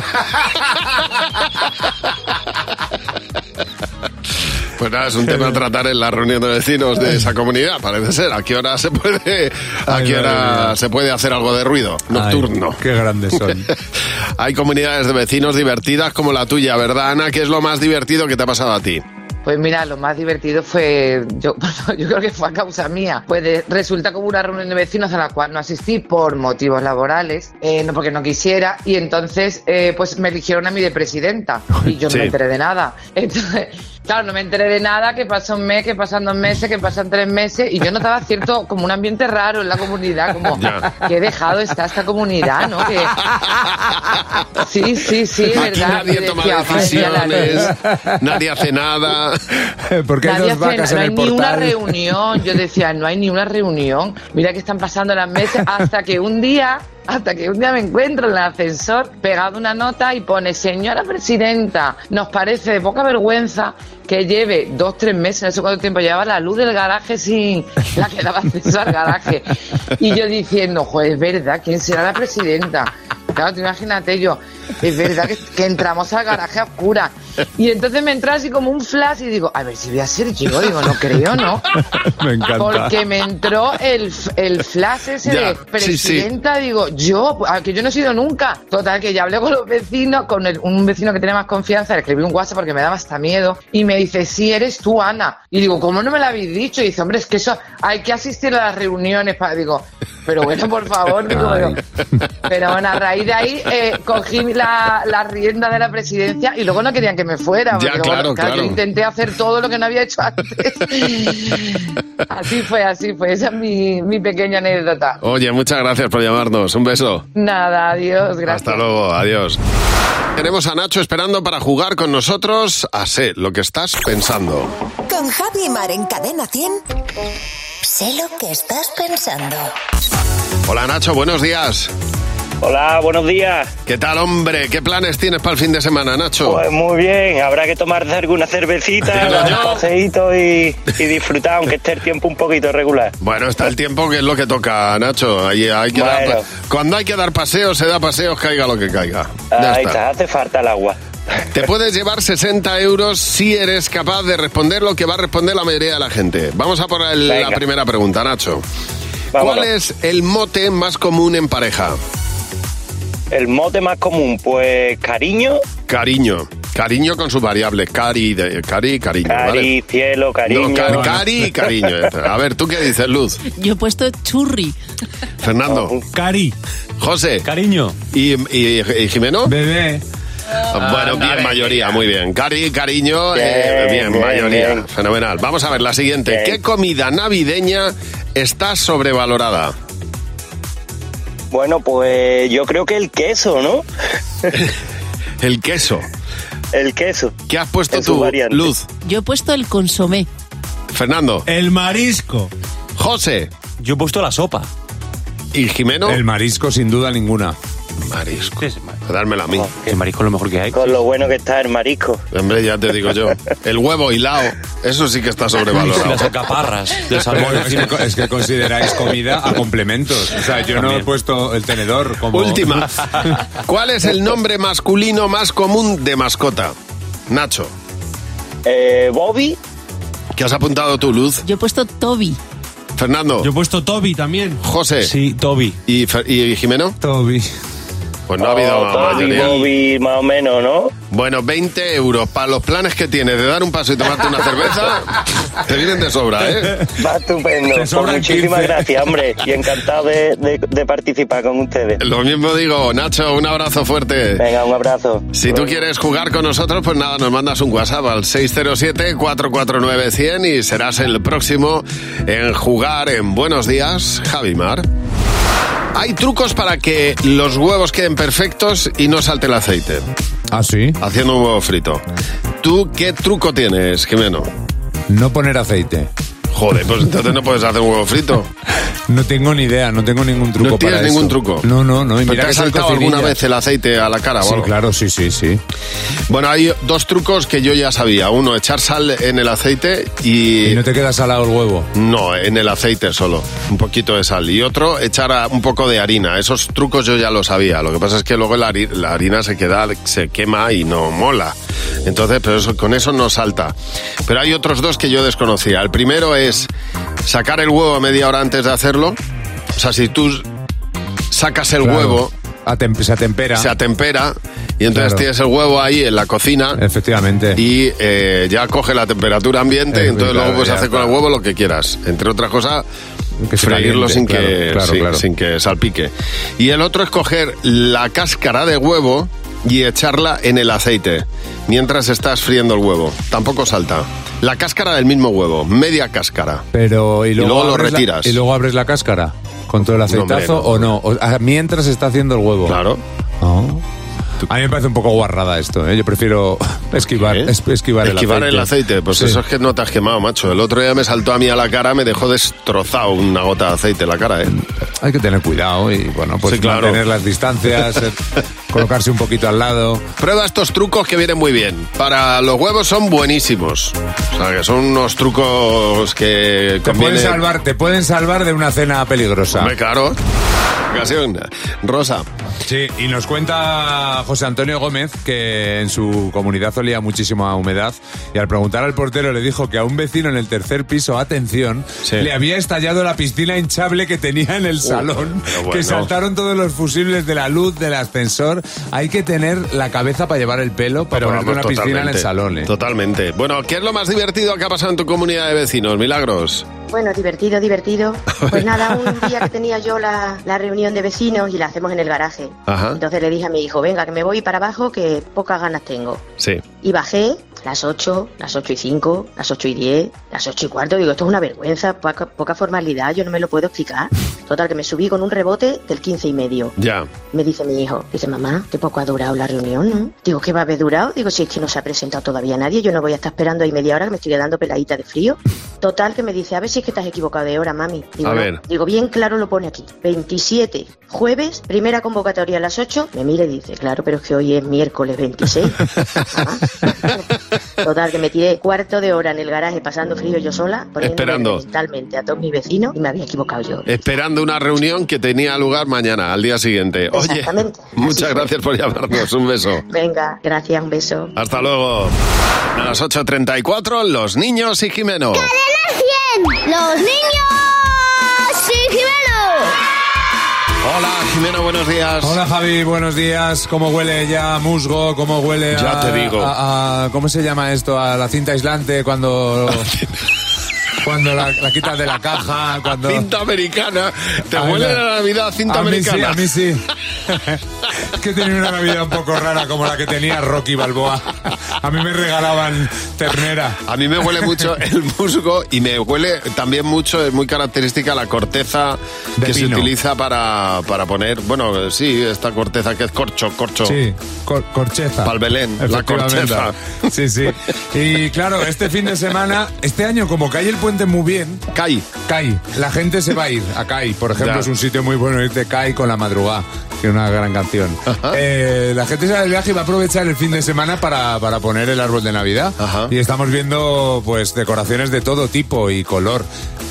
Pues nada, es un tema a tratar en la reunión de vecinos de esa comunidad, parece ser. ¿A qué hora se puede, a Ay, qué hora se puede hacer algo de ruido nocturno? Ay, qué grandes son. Hay comunidades de vecinos divertidas como la tuya, ¿verdad, Ana? ¿Qué es lo más divertido que te ha pasado a ti? Pues mira, lo más divertido fue, yo, yo creo que fue a causa mía. Pues de- resulta como una reunión de vecinos a la cual no asistí por motivos laborales, eh, no porque no quisiera, y entonces eh, pues me eligieron a mí de presidenta y yo no me enteré de nada. Entonces, claro, no me enteré de nada, que pasó un mes, que pasan dos meses, que pasan tres meses, y yo notaba cierto como un ambiente raro en la comunidad, como que he dejado está esta comunidad, ¿no? Que... Sí, sí, sí, es verdad. nadie toma decía, "Madre mía, la decisiones, nadie hace nada. Porque hay dos vacas no en hay el ni una reunión. Yo decía, no hay ni una reunión. Mira que están pasando las meses hasta que un día, hasta que un día me encuentro en el ascensor pegado una nota y pone, señora presidenta, nos parece de poca vergüenza que lleve dos, tres meses, no sé cuánto tiempo llevaba la luz del garaje sin la que daba acceso al garaje. Y yo diciendo, joder, es verdad, ¿quién será la presidenta? Claro, tú imagínate yo, es verdad que, que entramos al garaje a oscura. Y entonces me entra así como un flash y digo, a ver si voy a ser yo, digo, no creo, ¿no? Me encanta. Porque me entró el, el flash ese Ya, de presidenta, digo, yo, que yo no he sido nunca. Total, que ya hablé con los vecinos, con un vecino que tiene más confianza, le escribí un WhatsApp porque me daba hasta miedo, y me dice, sí, eres tú, Ana. Y digo, ¿cómo no me lo habéis dicho? Y dice, hombre, es que eso, hay que asistir a las reuniones para, digo, pero bueno, por favor, digo, pero, bueno, a raíz de ahí eh, cogí la, la rienda de la presidencia y luego no querían que me fuera. Ya, claro, bueno, claro. Yo intenté hacer todo lo que no había hecho antes. así fue, así fue. Esa es mi, mi pequeña anécdota. Oye, muchas gracias por llamarnos. Un beso. Nada, adiós, gracias. Hasta luego, adiós. Tenemos a Nacho esperando para jugar con nosotros a Sé lo que estás pensando. Con Javi Mar en Cadena 100. Sé lo que estás pensando. Hola Nacho, buenos días. Hola, buenos días. ¿Qué tal, hombre? ¿Qué planes tienes para el fin de semana, Nacho? Pues muy bien, habrá que tomarse alguna cervecita, un paseíto y, y disfrutar, aunque esté el tiempo un poquito irregular. Bueno, está el tiempo que es lo que toca, Nacho. Ahí hay que Bueno. Cuando hay que dar paseos, se da paseos, caiga lo que caiga. Ya Ahí está. está, hace falta el agua. Te puedes llevar 60 euros si eres capaz de responder lo que va a responder la mayoría de la gente. Vamos a por el- la Venga. primera pregunta, Nacho. Vámonos. ¿Cuál es el mote más común en pareja? El mote más común, pues cariño, Cariño. Cariño con sus variables. Cari, de, cari, cariño. cari, ¿vale? cielo, cariño. No, cari, cari y cariño. A ver, ¿tú qué dices, Luz? Yo he puesto churri. Fernando. Cari. José. Cariño. ¿Y, y, y Jimeno? Bebé. Bueno, bien, mayoría, muy bien. Cari, cariño, eh, Bien, mayoría. bien. Fenomenal. Vamos a ver la siguiente. Bien. ¿Qué comida navideña está sobrevalorada? Bueno, pues yo creo que el queso, ¿no? El queso. El queso. ¿Qué has puesto En tú, variante. Luz? Yo he puesto el consomé. Fernando. El marisco. José. Yo he puesto la sopa. ¿Y Jimeno? El marisco, sin duda ninguna. Marisco. Dármela a mí. El marisco es lo mejor que hay. Con lo bueno que está el marisco. Hombre, ya te digo yo. El huevo hilado, eso sí que está sobrevalorado. Las alcaparras del salmón. Es, que, es que consideráis comida a complementos. O sea, yo no he puesto el tenedor como... Última. ¿Cuál es el nombre masculino más común de mascota? Nacho. Eh, Bobby, ¿Qué has apuntado tú, Luz? Yo he puesto Toby. Fernando. Yo he puesto Toby también. José. Sí, Toby. ¿Y, Fer- y Jimeno? Toby. Pues no ha habido oh, Toby, mayoría. Bobby, más o menos, ¿no? Bueno, 20 euros para los planes que tienes de dar un paso y tomarte una cerveza, te vienen de sobra, ¿eh? Va estupendo. Pues muchísimas 15. gracias, hombre. Y encantado de, de- de participar con ustedes. Lo mismo digo, Nacho, un abrazo fuerte. Venga, un abrazo. Si tú quieres jugar con nosotros, pues nada, nos mandas un WhatsApp al 607-449-100 y serás el próximo en jugar en Buenos Días, Javimar. Hay trucos para que los huevos queden perfectos y no salte el aceite. ¿Ah, sí? Haciendo un huevo frito. ¿Tú qué truco tienes, Jimeno? No poner aceite. Joder, pues entonces no puedes hacer un huevo frito. No tengo ni idea, no tengo ningún truco No tienes para ningún eso. truco. No, no, no. Y ¿Pero mira ¿Te has saltado alguna vez el aceite a la cara o Sí, algo? claro, sí, sí, sí. Bueno, hay dos trucos que yo ya sabía. Uno, echar sal en el aceite y... Y no te queda salado el huevo. No, en el aceite solo, un poquito de sal. Y otro, echar un poco de harina. Esos trucos yo ya los sabía. Lo que pasa es que luego la, hari- la harina se queda, se quema y no mola. Entonces, pero eso, con eso no salta. Pero hay otros dos que yo desconocía. El primero es sacar el huevo media hora antes de hacerlo. O sea, si tú sacas el Claro. huevo, Atem- se atempera. se atempera y entonces Claro. tienes el huevo ahí en la cocina. Efectivamente. Y eh, ya coge la temperatura ambiente y Eh, entonces claro, luego puedes hacer con el huevo lo que quieras. Entre otras cosas, Que freírlo sin, que, sin que salpique. Y el otro es coger la cáscara de huevo y echarla en el aceite mientras estás friendo el huevo. Tampoco salta. La cáscara del mismo huevo, media cáscara. Pero, ¿y luego, luego lo la- retiras. ¿Y luego abres la cáscara? ¿Con todo el aceitazo no. o no? O- ah, mientras está haciendo el huevo. Claro. Oh. A mí me parece un poco guarrada esto, ¿eh? Yo prefiero esquivar, ¿Eh? es- esquivar, Esquivar el aceite. el aceite, pues Sí. eso es que no te has quemado, macho. El otro día me saltó a mí a la cara, me dejó destrozado una gota de aceite en la cara, ¿eh? Hay que tener cuidado y, bueno, pues Sí, claro. mantener las distancias, eh, colocarse un poquito al lado. Prueba estos trucos que vienen muy bien. Para los huevos son buenísimos. O sea, que son unos trucos que Te conviene... pueden salvar, te pueden salvar de una cena peligrosa. Hombre, claro. Ocasión. Rosa. Sí, y nos cuenta José Antonio Gómez que en su comunidad olía muchísimo a humedad y al preguntar al portero le dijo que a un vecino en el tercer piso, atención, Sí. le había estallado la piscina hinchable que tenía en el salón, pero bueno. que saltaron todos los fusibles de la luz, del ascensor. Hay que tener la cabeza para llevar el pelo para ponerte vamos, una piscina en el salón. ¿eh? Totalmente. Bueno, ¿qué es lo más divertido que ha pasado en tu comunidad de vecinos, Milagros? Bueno, divertido, divertido. Pues nada, un día que tenía yo la, la reunión de vecinos y la hacemos en el garaje. Ajá. Entonces le dije a mi hijo, venga, que me voy para abajo, que pocas ganas tengo. Sí. Y bajé las 8, las 8 y 5, las 8 y 10, las 8 y cuarto. Digo, esto es una vergüenza, poca, poca formalidad, yo no me lo puedo explicar. Total, que me subí con un rebote del 15 y medio. Ya. Me dice mi hijo, dice, mamá, qué poco ha durado la reunión, ¿no? Digo, ¿qué va a haber durado? Digo, si es que no se ha presentado todavía nadie, yo no voy a estar esperando ahí media hora que me estoy quedando peladita de frío. Total, que me dice, a ver si es que has equivocado de hora, mami. Digo, A "No". ver. Digo, bien claro lo pone aquí. 27, jueves, primera convocatoria a las 8. Me mira y dice, claro, pero es que hoy es miércoles 26. Total, que me tiré cuarto de hora en el garaje pasando frío yo sola, Esperando. mentalmente a todos mis vecinos y me había equivocado yo. Esperando una reunión que tenía lugar mañana, al día siguiente. Oye, Exactamente. muchas gracias por llamarnos. Un beso. Venga, gracias, un beso. Hasta luego. A las 8.34, los niños y Jimeno. ¡Los niños! Hola, Jimeno, buenos días. Hola Javi, buenos días. ¿Cómo huele ya a musgo? ¿Cómo huele Ya a, te digo. a- a- ¿Cómo se llama esto? A la cinta aislante cuando... cuando la, la quitas de la caja, cuando... Cinta americana. ¿Te huele la Navidad cinta a mí americana? Sí, a mí sí. que tenía una Navidad un poco rara como la que tenía Rocky Balboa. A mí me regalaban ternera. A mí me huele mucho el musgo y me huele también mucho, es muy característica la corteza De que se utiliza para, para poner, bueno, sí, esta corteza que es corcho, corcho. Sí, cor- corcheza. Pal Belén, la corcheza. Sí, sí. Y claro, este fin de semana, este año, como cae el puente muy bien. CAI. CAI. La gente se va a ir a CAI. Por ejemplo, Ya. es un sitio muy bueno irte CAI con la madrugada, que es una gran canción. Eh, la gente se va de viaje y va a aprovechar el fin de semana para, para poner el árbol de Navidad. Y estamos viendo pues decoraciones de todo tipo y color.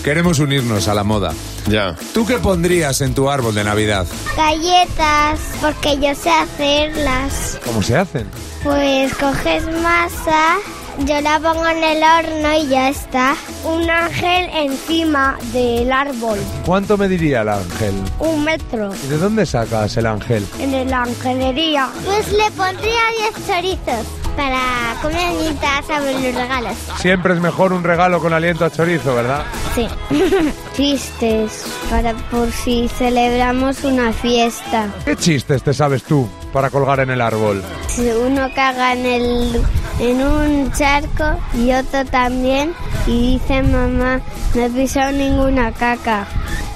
Queremos unirnos a la moda. Ya. ¿Tú qué pondrías en tu árbol de Navidad? Galletas, porque yo sé hacerlas. ¿Cómo se hacen? Pues coges masa, yo la pongo en el horno y ya está. Un ángel encima del árbol. ¿Cuánto me diría el ángel? Un metro. ¿Y de dónde sacas el ángel? En la angelería. Pues le pondría 10 chorizos para comer mientras abren los regalos. Siempre es mejor un regalo con aliento a chorizo, ¿verdad? Sí. Chistes para por si celebramos una fiesta. ¿Qué chistes te sabes tú para colgar en el árbol? Si uno caga en el en un charco y otro también y dice mamá no he pisado ninguna caca.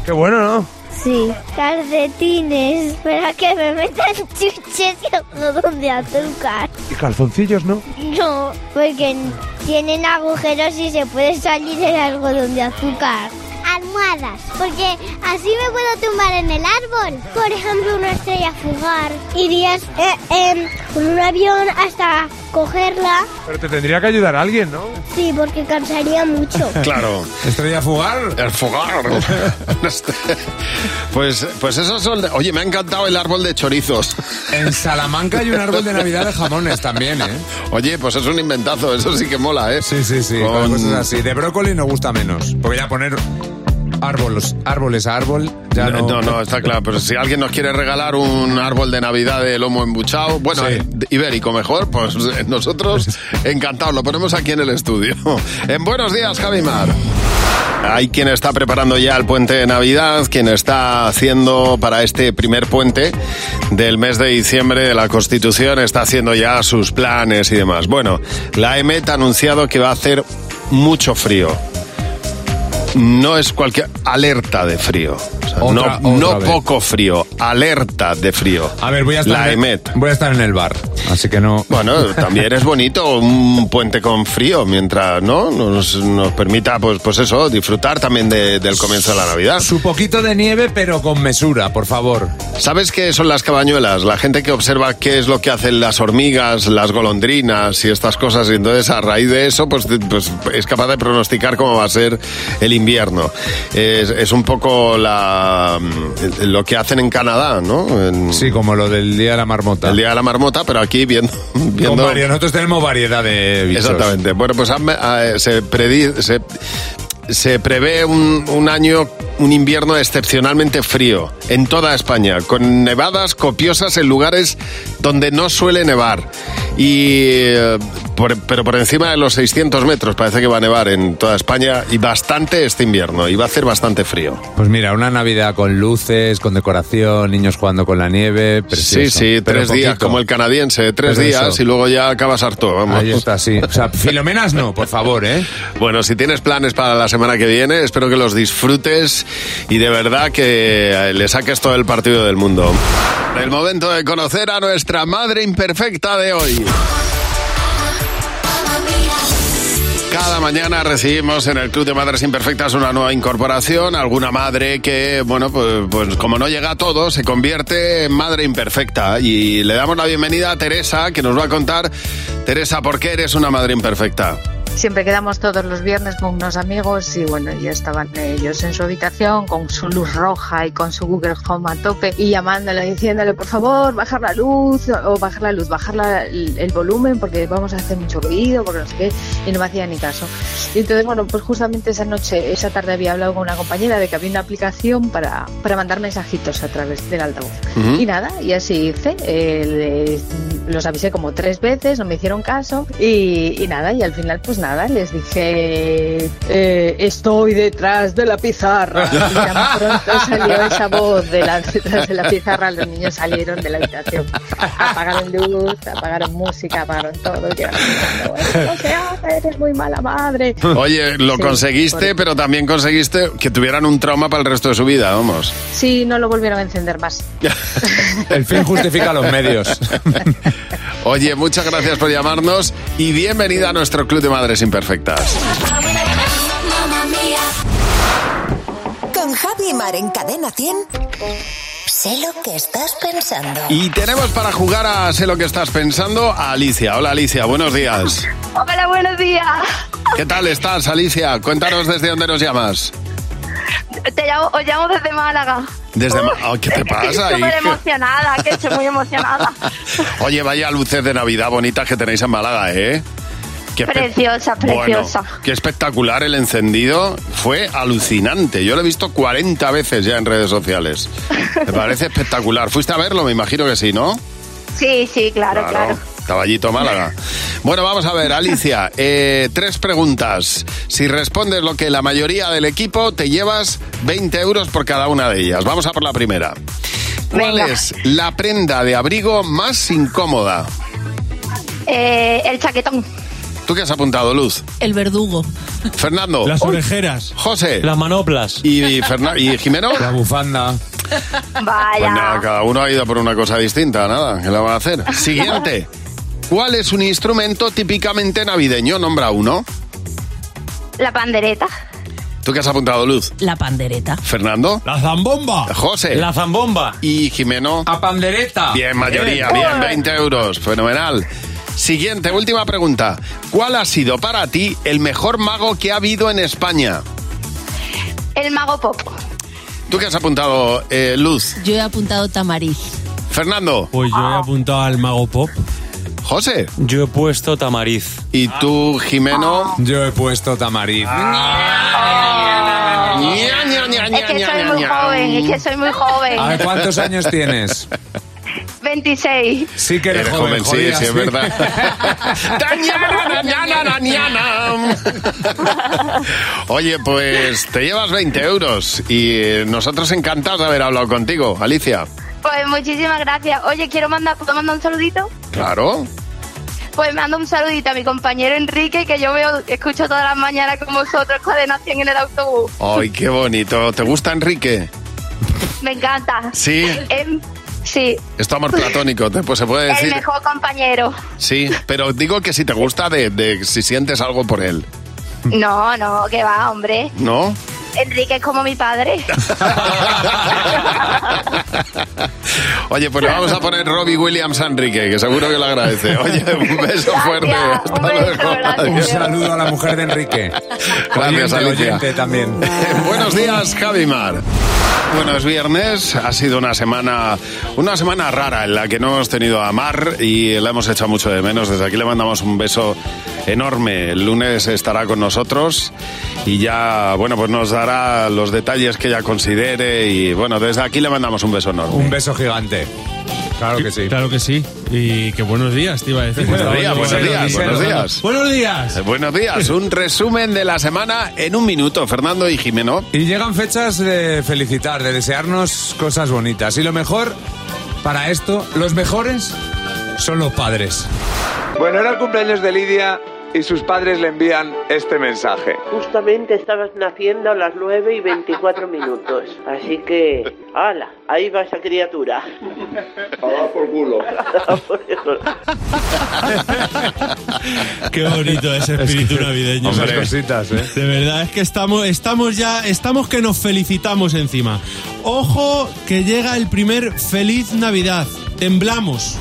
Qué bueno, ¿no? Sí. Calcetines para que me metan chuches y algodón de azúcar. Y calzoncillos, ¿no? No, porque tienen agujeros y se puede salir el algodón de azúcar. Almohadas, porque así me puedo tumbar en el árbol. Por ejemplo, una estrella fugar. Irías eh, em, con un avión hasta cogerla. Pero te tendría que ayudar alguien, ¿no? Sí, porque cansaría mucho. Claro. ¿Estrella Fugar? El fugar. pues, pues esos son... de- Oye, me ha encantado el árbol de chorizos. En Salamanca hay un árbol de Navidad de jamones también, ¿eh? Oye, pues es un inventazo, eso sí que mola, ¿eh? Sí, sí, sí. Con- Cosas así. De brócoli nos gusta menos. Porque ya poner árboles, árboles a árbol, ya no. No, no, está claro. Pero si alguien nos quiere regalar un árbol de Navidad de lomo embuchado, bueno, Sí. eh, ibérico mejor, pues eh, nosotros encantados, lo ponemos aquí en el estudio. En Buenos Días, Javimar. Hay quien está preparando ya el puente de Navidad, quien está haciendo para este primer puente del mes de diciembre de la Constitución, está haciendo ya sus planes y demás. Bueno, la EMET ha anunciado que va a hacer mucho frío. No es cualquier alerta de frío. O sea, Otra- no otra no poco frío, alerta de frío. A ver, voy a estar La en EMET. voy a estar en el bar, así que no. Bueno, también es bonito un puente con frío, mientras no nos, nos permita, pues, pues eso, disfrutar también de- del comienzo de la Navidad. Su poquito de nieve, pero con mesura, por favor. ¿Sabes qué son las cabañuelas? La gente que observa qué es lo que hacen las hormigas, las golondrinas y estas cosas, y entonces a raíz de eso, pues, pues es capaz de pronosticar cómo va a ser el invierno. Es, es un poco la, lo que hacen en Canadá, ¿no? En- Sí, como lo del Día de la Marmota. el día de la marmota, pero aquí viendo... Con viendo varios- nosotros tenemos variedad de bichos. Exactamente. Bueno, pues se, predi- se, se prevé un, un año, un invierno excepcionalmente frío en toda España, con nevadas copiosas en lugares donde no suele nevar. Y, eh, por- pero por encima de los 600 metros parece que va a nevar en toda España y bastante este invierno. Y va a hacer bastante frío. Pues mira, una Navidad con luces, con decoración, niños jugando con la nieve. Sí, precioso. sí, Pero tres días, como el canadiense, tres días eso. y luego ya acabas harto. Vamos. Ahí está, sí. O sea, filomenas no, por favor, ¿eh? Bueno, si tienes planes para la semana que viene, espero que los disfrutes y de verdad que eh, le saques todo el partido del mundo. El momento de conocer a nuestra madre imperfecta de hoy. Cada mañana recibimos en el Club de Madres Imperfectas una nueva incorporación, alguna madre que, bueno, pues, pues como no llega a todo, se convierte en madre imperfecta. Y le damos la bienvenida a Teresa, que nos va a contar, Teresa, ¿por qué eres una madre imperfecta? Siempre quedamos todos los viernes con unos amigos y bueno, ya estaban ellos en su habitación con su luz roja y con su Google Home a tope y llamándole, diciéndole por favor bajar la luz o bajar la luz, bajar la- el, el volumen porque vamos a hacer mucho ruido, porque no sé qué, y no me hacía ni caso. Y entonces bueno, pues justamente esa noche, esa tarde había hablado con una compañera de que había una aplicación para, para mandar mensajitos a través del altavoz. Ujú. Y nada, y así hice, eh, les- los avisé como tres veces, no me hicieron caso y, y nada, y al final pues nada, les dije eh, estoy detrás de la pizarra. Y tan pronto salió esa voz de la, detrás de la pizarra, los niños salieron de la habitación. Apagaron luz, apagaron música, apagaron todo. y "Esto no se hace, eres muy mala madre. Oye, lo Sí, conseguiste, por- pero también conseguiste que tuvieran un trauma para el resto de su vida, vamos. Sí, no lo volvieron a encender más. El fin justifica los medios. Oye, muchas gracias por llamarnos y bienvenida a nuestro Club de Madres Imperfectas. Con Javi y Mar en Cadena 100. Sé lo que estás pensando. Y tenemos para jugar a Sé lo que estás pensando a Alicia. Hola Alicia, buenos días. Hola, buenos días. ¿Qué tal estás, Alicia? Cuéntanos desde dónde nos llamas. Te llamo, os llamo desde Málaga. Desde oh, ¿Qué te pasa? Estoy emocionada, que estoy muy emocionada. Oye, vaya luces de Navidad bonitas que tenéis en Málaga, ¿eh? Qué Preciosa, preciosa. Bueno, qué espectacular el encendido. Fue alucinante. Yo lo he visto 40 veces ya en redes sociales. Me parece espectacular. ¿Fuiste a verlo? Me imagino que sí, ¿no? Sí, sí, claro, claro. Caballito Málaga. Bueno, vamos a ver, Alicia. eh, tres preguntas. Si respondes lo que la mayoría del equipo, te llevas 20 euros por cada una de ellas. Vamos a por la primera. ¿Cuál Venga. es la prenda de abrigo más incómoda? Eh, el chaquetón. ¿Tú qué has apuntado, Luz? El verdugo. Fernando. Las orejeras. José. Las manoplas. ¿Y, Ferna- y Jimeno? La bufanda. Pues Vaya. nada, cada uno ha ido por una cosa distinta, nada, ¿qué le van a hacer? Siguiente. ¿Cuál es un instrumento típicamente navideño? Nombra uno. La pandereta. ¿Tú qué has apuntado, Luz? La pandereta. ¿Fernando? La zambomba. José. La zambomba. ¿Y Jimeno? A pandereta. Bien, mayoría, Bien. bien, 20 euros, fenomenal. Siguiente, última pregunta. ¿Cuál ha sido para ti el mejor mago que ha habido en España? El mago pop. ¿Tú qué has apuntado, eh, Luz? Yo he apuntado tamariz. Fernando. Pues yo he apuntado al mago pop. José. Yo he puesto tamariz. ¿Y tú, Jimeno? Yo he puesto tamariz. Es que soy muy joven, es que soy muy joven. A ver, ¿cuántos años tienes? 26. Sí que eres, Eres joven, joven, sí, jodida, sí, es verdad. Oye, pues te llevas 20 euros y eh, nosotros encantados de haber hablado contigo, Alicia. Pues muchísimas gracias. Oye, quiero mandar, ¿puedo mandar un saludito? Claro. Pues mando un saludito a mi compañero Enrique, que yo veo, escucho todas las mañanas con vosotros, Cadena 100 en el autobús. Ay, qué bonito. ¿Te gusta Enrique? Me encanta. Sí. Em, sí, Es tu amor platónico, te- pues se puede el decir. mejor compañero. Sí, pero digo que si te gusta de, de si sientes algo por él, No, no, que va, hombre. ¿no? Enrique es como mi padre. Oye, pues le vamos a poner Robbie Williams a Enrique, que seguro que lo agradece. Oye, un beso fuerte. Hasta luego. Un saludo a la mujer de Enrique. Gracias, Oyente, Alicia. oyente también. Buenos días, Javimar. Bueno, es viernes, ha sido una semana, una semana rara en la que no hemos tenido a Mar y la hemos echado mucho de menos. Desde aquí le mandamos un beso enorme. El lunes estará con nosotros y ya, bueno, pues nos dará los detalles que ella considere y bueno, desde aquí le mandamos un beso enorme. Un beso gigante. Claro que sí. Claro que sí. Y que buenos días, te iba a decir. Buenos días, buenos días, buenos días. Buenos días. Eh, Buenos días, un resumen de la semana en un minuto, Fernando y Jimeno. Y llegan fechas de felicitar, de desearnos cosas bonitas. Y lo mejor, para esto, los mejores son los padres. Bueno, era el cumpleaños de Lidia y sus padres le envían este mensaje. Justamente estabas naciendo a las 9 y 24 minutos. Así que, ¡hala! Ahí va esa criatura. A por culo. Qué bonito ese espíritu navideño. Esas cositas, ¿eh? De verdad, es que estamos, estamos ya, estamos que nos felicitamos encima. Ojo que llega el primer feliz Navidad. Temblamos.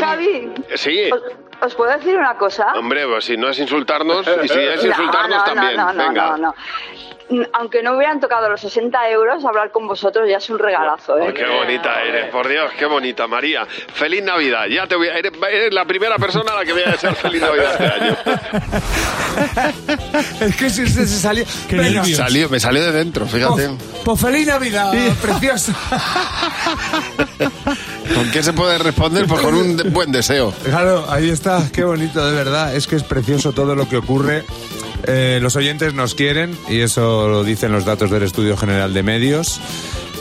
Javi, Sí. ¿os, os puedo decir una cosa? Hombre, pues si no es insultarnos, y si es No, insultarnos no, también. No, no, Venga. no, no. Aunque no hubieran tocado los 60 euros, hablar con vosotros ya es un regalazo, ¿eh? Ay, qué bonita eres, por Dios, qué bonita, María. Feliz Navidad. Ya te voy a- eres, eres la primera persona a la que voy a desear feliz Navidad este año. es que si se, se salió. Venga. Salió, me salió de dentro, fíjate. Pues feliz Navidad, precioso. ¿Con qué se puede responder? Pues con un de- buen deseo. Claro, ahí está, qué bonito, de verdad. Es que es precioso todo lo que ocurre. Eh, los oyentes nos quieren, y eso lo dicen los datos del Estudio General de Medios.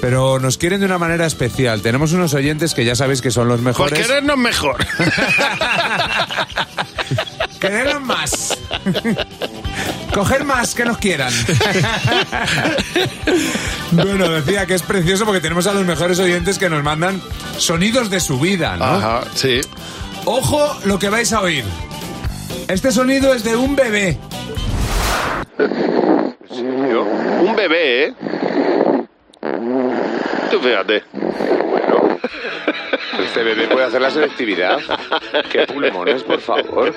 Pero nos quieren de una manera especial. Tenemos unos oyentes que ya sabéis que son los Por mejores. querernos mejor. Querernos más. Coger más que nos quieran. bueno, decía que es precioso porque tenemos a los mejores oyentes que nos mandan sonidos de su vida, ¿no? Ajá, sí. Ojo lo que vais a oír. Este sonido es de un bebé. Un bebé, ¿eh? Tú fíjate. Este bebé puede hacer la selectividad. Qué pulmones, por favor.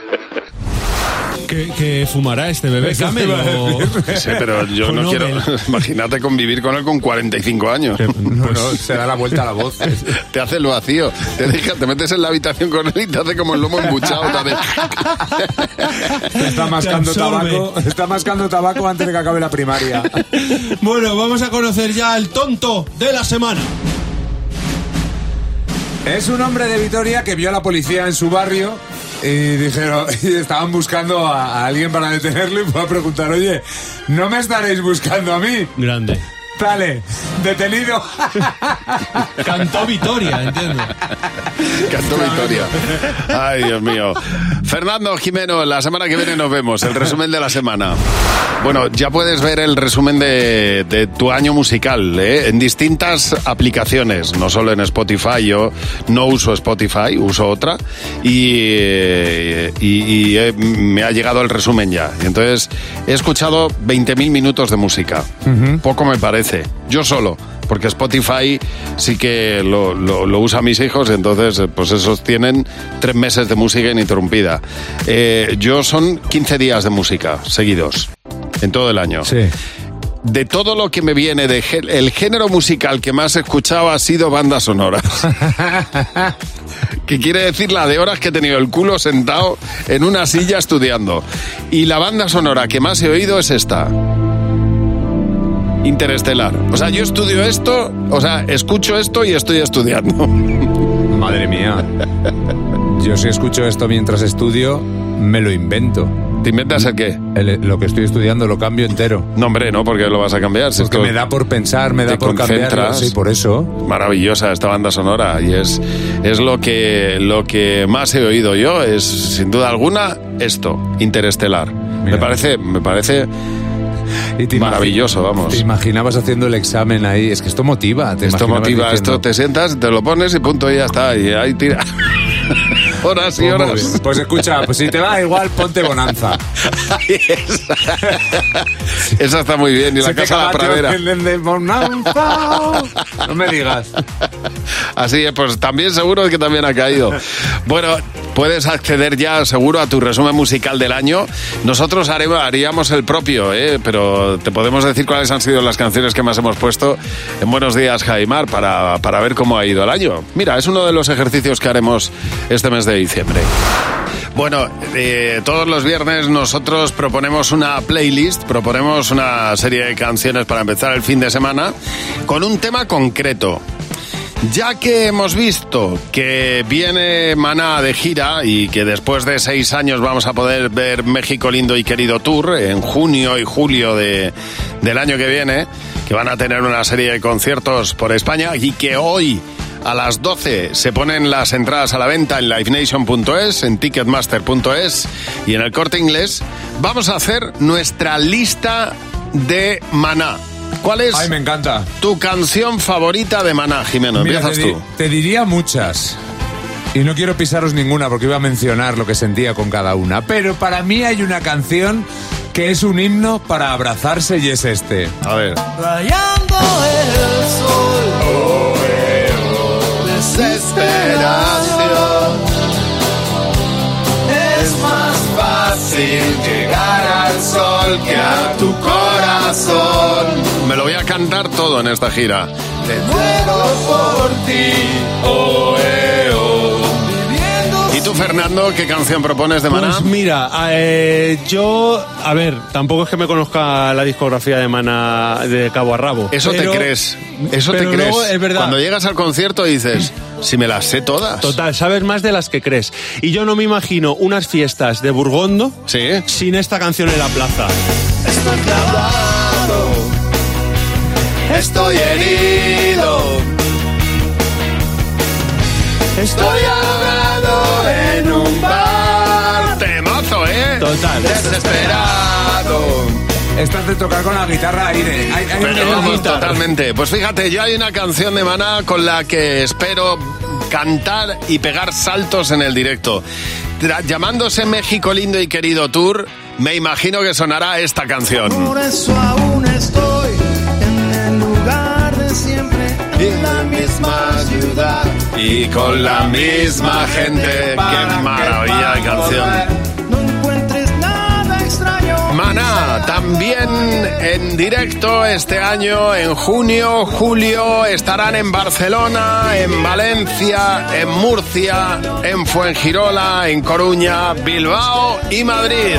¿Qué, qué fumará este bebé te Camel? o- Sí, pero yo o no quiero. Imagínate convivir con él con 45 años. No, no, se da la vuelta a la voz. Te hace el vacío. Te, deja- te metes en la habitación con él y te hace como el lomo embuchado. te hace- Está mascando Te tabaco. Está mascando tabaco antes de que acabe la primaria. Bueno, vamos a conocer ya al tonto de la semana. Es un hombre de Vitoria que vio a la policía en su barrio y dijeron, y estaban buscando a, a alguien para detenerlo y fue a preguntar, oye, ¿no me estaréis buscando a mí? Grande. Dale, detenido. Cantó Vitoria, entiendo. Cantó Victoria. Ay, Dios mío. Fernando Jimeno, la semana que viene nos vemos. El resumen de la semana. Bueno, ya puedes ver el resumen de, de tu año musical ¿eh? en distintas aplicaciones, no solo en Spotify. Yo no uso Spotify, uso otra. Y, eh, y- y, eh, me ha llegado el resumen ya. Entonces he escuchado 20.000 minutos de música. Poco me parece. Yo solo. porque Spotify sí que lo, lo, lo usa mis hijos, entonces eh, pues esos tienen tres meses de música ininterrumpida. Eh, yo son 15 días de música seguidos, en todo el año. Sí. De todo lo que me viene, de el género musical que más he escuchado ha sido bandas sonoras. que quiere decir la de horas que he tenido el culo sentado en una silla estudiando. Y la banda sonora que más he oído es esta. Interestelar. O sea, yo estudio esto, o sea, escucho esto y estoy estudiando. Madre mía. Yo si escucho esto mientras estudio, me lo invento. ¿Te inventas el qué? lo que estoy estudiando lo cambio entero. No, hombre, no, porque lo vas a cambiar. Si Porque me da por pensar, me da por concentras. Sí, por eso. Maravillosa esta banda sonora y es, es lo, que, lo que más he oído yo, es sin duda alguna esto, Interestelar. Me parece, me parece maravilloso, vamos. Te imaginabas haciendo el examen ahí. Es que esto motiva. Te Esto motiva, diciendo, esto te sientas, te lo pones y punto, y ya está. Y ahí tira. horas y "Pues horas. bien". Pues escucha, pues si te va igual, ponte bonanza. Esa está muy bien. Y la Se casa de la pradera. de- de bonanza. No me digas. Así es, pues también seguro que también ha caído. Bueno, puedes acceder ya seguro a tu resumen musical del año. Nosotros haríamos el propio, ¿eh? pero te podemos decir cuáles han sido las canciones que más hemos puesto en Buenos Días, Jaimar, para, para ver cómo ha ido el año. Mira, es uno de los ejercicios que haremos este mes de diciembre. Bueno, eh, todos los viernes nosotros proponemos una playlist, proponemos una serie de canciones para empezar el fin de semana con un tema concreto. Ya que hemos visto que viene Maná de gira y que después de seis años vamos a poder ver México Lindo y Querido Tour en junio y julio de- del año que viene, que van a tener una serie de conciertos por España y que hoy a las 12 se ponen las entradas a la venta en livenation.es, en ticketmaster.es y en el corte inglés, vamos a hacer nuestra lista de Maná. ¿Cuál es Ay, me encanta. tu canción favorita de Maná, Jimeno? Mira, Empiezas te, tú. te diría muchas. Y no quiero pisaros ninguna porque iba a mencionar lo que sentía con cada una. Pero para mí hay una canción que es un himno para abrazarse y es este. A ver. Rayando el sol. Desesperación. Es más fácil llegar sol que a tu corazón. Me lo voy a cantar todo en esta gira. Te muero por ti. Oh, eh, oh. Viviendo ¿Y tú, Fernando, qué canción propones de Maná? Pues mira, eh, yo, a ver, tampoco es que me conozca la discografía de Mana de cabo a rabo. Eso pero- te crees. Eso pero te crees. luego es verdad. Cuando llegas al concierto dices, si me las sé todas. Total, sabes más de las que crees. Y yo no me imagino unas fiestas de Burgondo sin esta canción en la plaza. Estoy clavado. Estoy herido. Estoy ahogado bar. Temazo, ¿eh? Total. Desesperado. Esta es de tocar con la guitarra aire. Hay, hay Pero vamos, totalmente. Pues fíjate, yo hay una canción de Maná con la que espero cantar y pegar saltos en el directo. Tra- llamándose México Lindo y Querido Tour, me imagino que sonará esta canción. Por eso aún estoy en el lugar de siempre, en la misma ciudad. Y con la misma gente. ¡Qué maravilla de canción! No encuentres nada extraño. Maná, también en directo este año, en junio, julio, estarán en Barcelona, en Valencia, en Murcia, en Fuengirola, en Coruña, Bilbao y Madrid.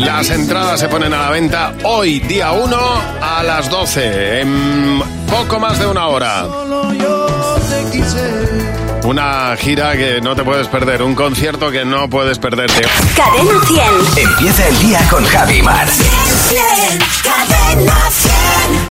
Las entradas se ponen a la venta hoy, día 1, a las 12, en poco más de una hora. Solo yo te quise. Una gira que no te puedes perder, un concierto que no puedes perderte. Cadena 100. Empieza el día con Javi Mar. Cadena 100.